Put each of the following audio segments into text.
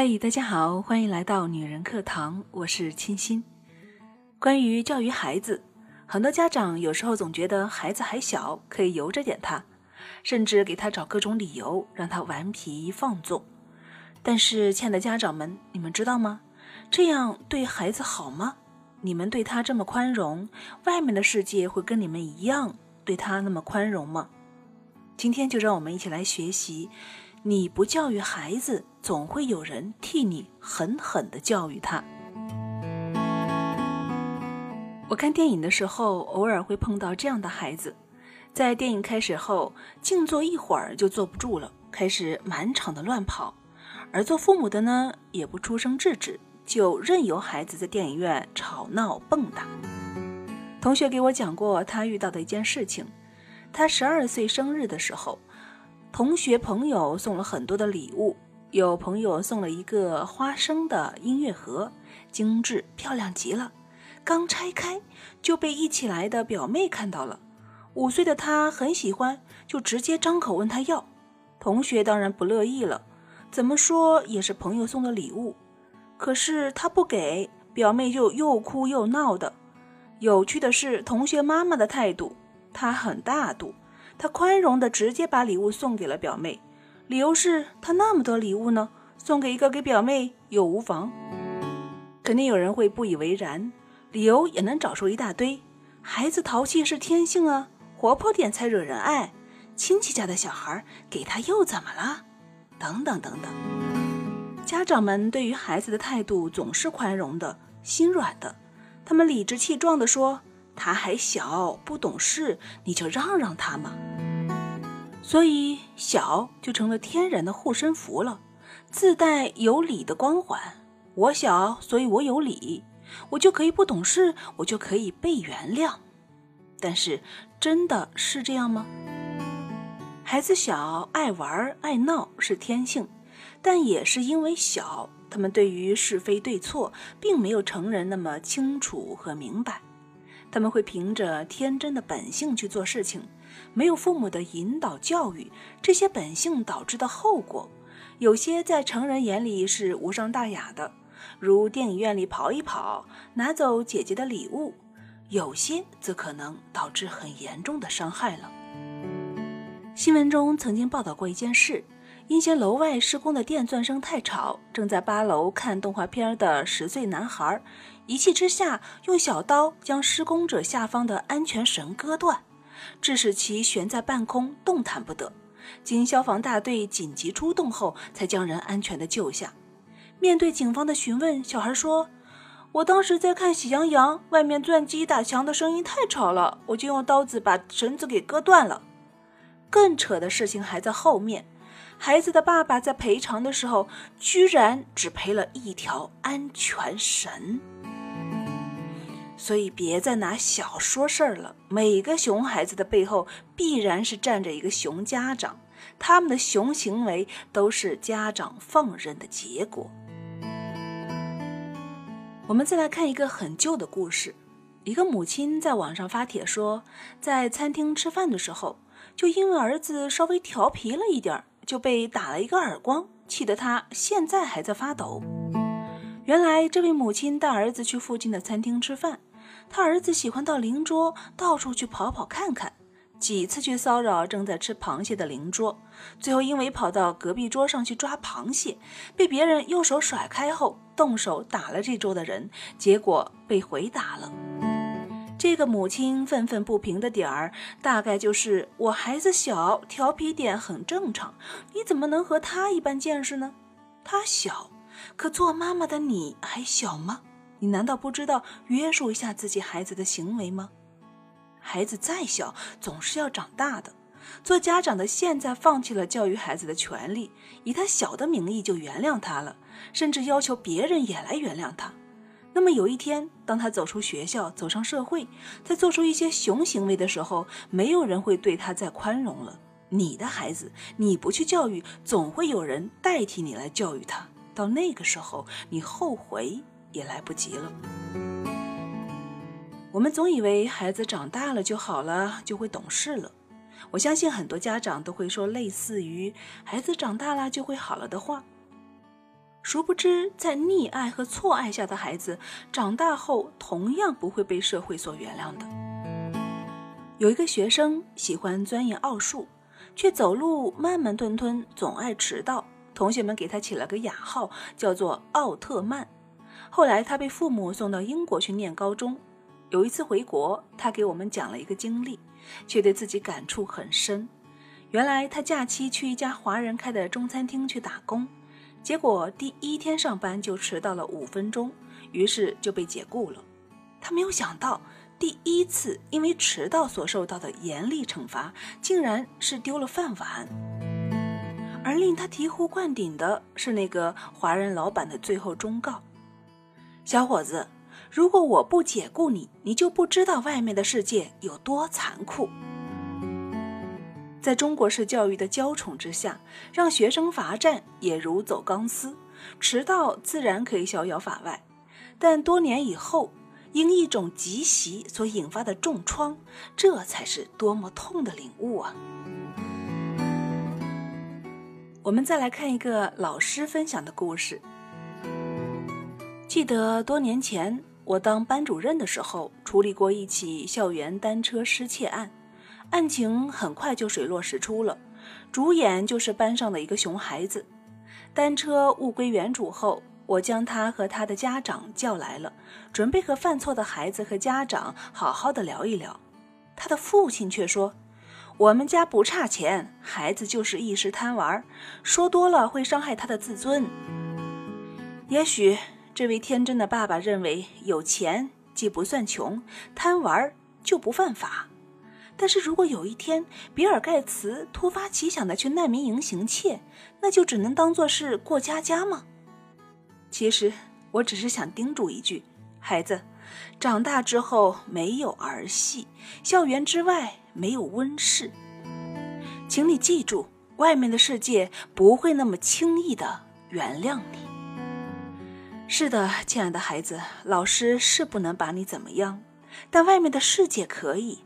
嗨，大家好，欢迎来到女人课堂，我是清新。关于教育孩子，很多家长有时候总觉得孩子还小，可以由着点他，甚至给他找各种理由让他顽皮放纵。但是，亲爱的家长们，你们知道吗？这样对孩子好吗？你们对他这么宽容，外面的世界会跟你们一样对他那么宽容吗？今天就让我们一起来学习。你不教育孩子，总会有人替你狠狠的教育他。我看电影的时候，偶尔会碰到这样的孩子，在电影开始后，静坐一会儿就坐不住了，开始满场的乱跑，而做父母的呢，也不出声制止，就任由孩子在电影院吵闹蹦跶。同学给我讲过他遇到的一件事情，他十二岁生日的时候。同学朋友送了很多的礼物，有朋友送了一个花生的音乐盒，精致漂亮极了。刚拆开就被一起来的表妹看到了，五岁的她很喜欢，就直接张口问他要。同学当然不乐意了，怎么说也是朋友送的礼物，可是他不给，表妹就又哭又闹的。有趣的是同学妈妈的态度，她很大度。他宽容的直接把礼物送给了表妹，理由是他那么多礼物呢，送给一个给表妹又无妨。肯定有人会不以为然，理由也能找出一大堆。孩子淘气是天性啊，活泼点才惹人爱。亲戚家的小孩给他又怎么了？等等等等。家长们对于孩子的态度总是宽容的，心软的。他们理直气壮地说。他还小，不懂事，你就让让他嘛。所以小就成了天然的护身符了，自带有理的光环。我小，所以我有理，我就可以不懂事，我就可以被原谅。但是真的是这样吗？孩子小，爱玩爱闹是天性，但也是因为小，他们对于是非对错，并没有成人那么清楚和明白。他们会凭着天真的本性去做事情，没有父母的引导教育，这些本性导致的后果，有些在成人眼里是无伤大雅的，如电影院里跑一跑，拿走姐姐的礼物；有些则可能导致很严重的伤害了。新闻中曾经报道过一件事。因嫌楼外施工的电钻声太吵，正在八楼看动画片的十岁男孩，一气之下用小刀将施工者下方的安全绳割断，致使其悬在半空动弹不得。经消防大队紧急出动后，才将人安全的救下。面对警方的询问，小孩说：“我当时在看《喜羊羊》，外面钻机打墙的声音太吵了，我就用刀子把绳子给割断了。”更扯的事情还在后面。孩子的爸爸在赔偿的时候，居然只赔了一条安全绳。所以别再拿小说事儿了。每个熊孩子的背后，必然是站着一个熊家长，他们的熊行为都是家长放任的结果。我们再来看一个很旧的故事：一个母亲在网上发帖说，在餐厅吃饭的时候，就因为儿子稍微调皮了一点儿。就被打了一个耳光，气得他现在还在发抖。原来这位母亲带儿子去附近的餐厅吃饭，他儿子喜欢到邻桌到处去跑跑看看，几次去骚扰正在吃螃蟹的邻桌，最后因为跑到隔壁桌上去抓螃蟹，被别人用手甩开后，动手打了这桌的人，结果被回打了。这个母亲愤愤不平的点儿，大概就是我孩子小，调皮点很正常。你怎么能和他一般见识呢？他小，可做妈妈的你还小吗？你难道不知道约束一下自己孩子的行为吗？孩子再小，总是要长大的。做家长的现在放弃了教育孩子的权利，以他小的名义就原谅他了，甚至要求别人也来原谅他。那么有一天，当他走出学校，走上社会，在做出一些熊行为的时候，没有人会对他再宽容了。你的孩子，你不去教育，总会有人代替你来教育他。到那个时候，你后悔也来不及了。我们总以为孩子长大了就好了，就会懂事了。我相信很多家长都会说类似于“孩子长大了就会好了”的话。殊不知，在溺爱和错爱下的孩子，长大后同样不会被社会所原谅的。有一个学生喜欢钻研奥数，却走路慢慢吞吞，总爱迟到。同学们给他起了个雅号，叫做奥特曼。后来，他被父母送到英国去念高中。有一次回国，他给我们讲了一个经历，却对自己感触很深。原来，他假期去一家华人开的中餐厅去打工。结果第一天上班就迟到了五分钟，于是就被解雇了。他没有想到，第一次因为迟到所受到的严厉惩罚，竟然是丢了饭碗。而令他醍醐灌顶的是那个华人老板的最后忠告：“小伙子，如果我不解雇你，你就不知道外面的世界有多残酷。”在中国式教育的娇宠之下，让学生罚站也如走钢丝，迟到自然可以逍遥法外。但多年以后，因一种疾习所引发的重创，这才是多么痛的领悟啊！我们再来看一个老师分享的故事。记得多年前，我当班主任的时候，处理过一起校园单车失窃案。案情很快就水落石出了，主演就是班上的一个熊孩子。单车物归原主后，我将他和他的家长叫来了，准备和犯错的孩子和家长好好的聊一聊。他的父亲却说：“我们家不差钱，孩子就是一时贪玩，说多了会伤害他的自尊。”也许这位天真的爸爸认为，有钱既不算穷，贪玩就不犯法。但是如果有一天比尔盖茨突发奇想的去难民营行窃，那就只能当做是过家家吗？其实我只是想叮嘱一句，孩子，长大之后没有儿戏，校园之外没有温室，请你记住，外面的世界不会那么轻易的原谅你。是的，亲爱的孩子，老师是不能把你怎么样，但外面的世界可以。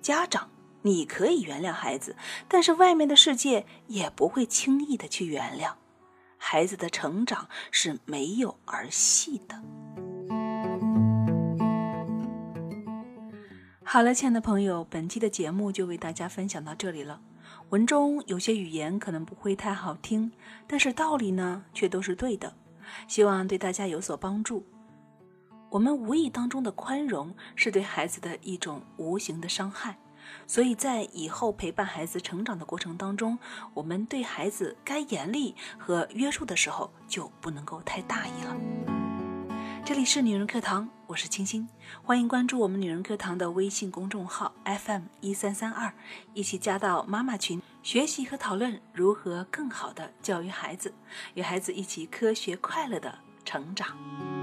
家长，你可以原谅孩子，但是外面的世界也不会轻易的去原谅。孩子的成长是没有儿戏的。好了，亲爱的朋友，本期的节目就为大家分享到这里了。文中有些语言可能不会太好听，但是道理呢却都是对的，希望对大家有所帮助。我们无意当中的宽容，是对孩子的一种无形的伤害，所以在以后陪伴孩子成长的过程当中，我们对孩子该严厉和约束的时候，就不能够太大意了。这里是女人课堂，我是清新，欢迎关注我们女人课堂的微信公众号 FM 一三三二，一起加到妈妈群，学习和讨论如何更好的教育孩子，与孩子一起科学快乐的成长。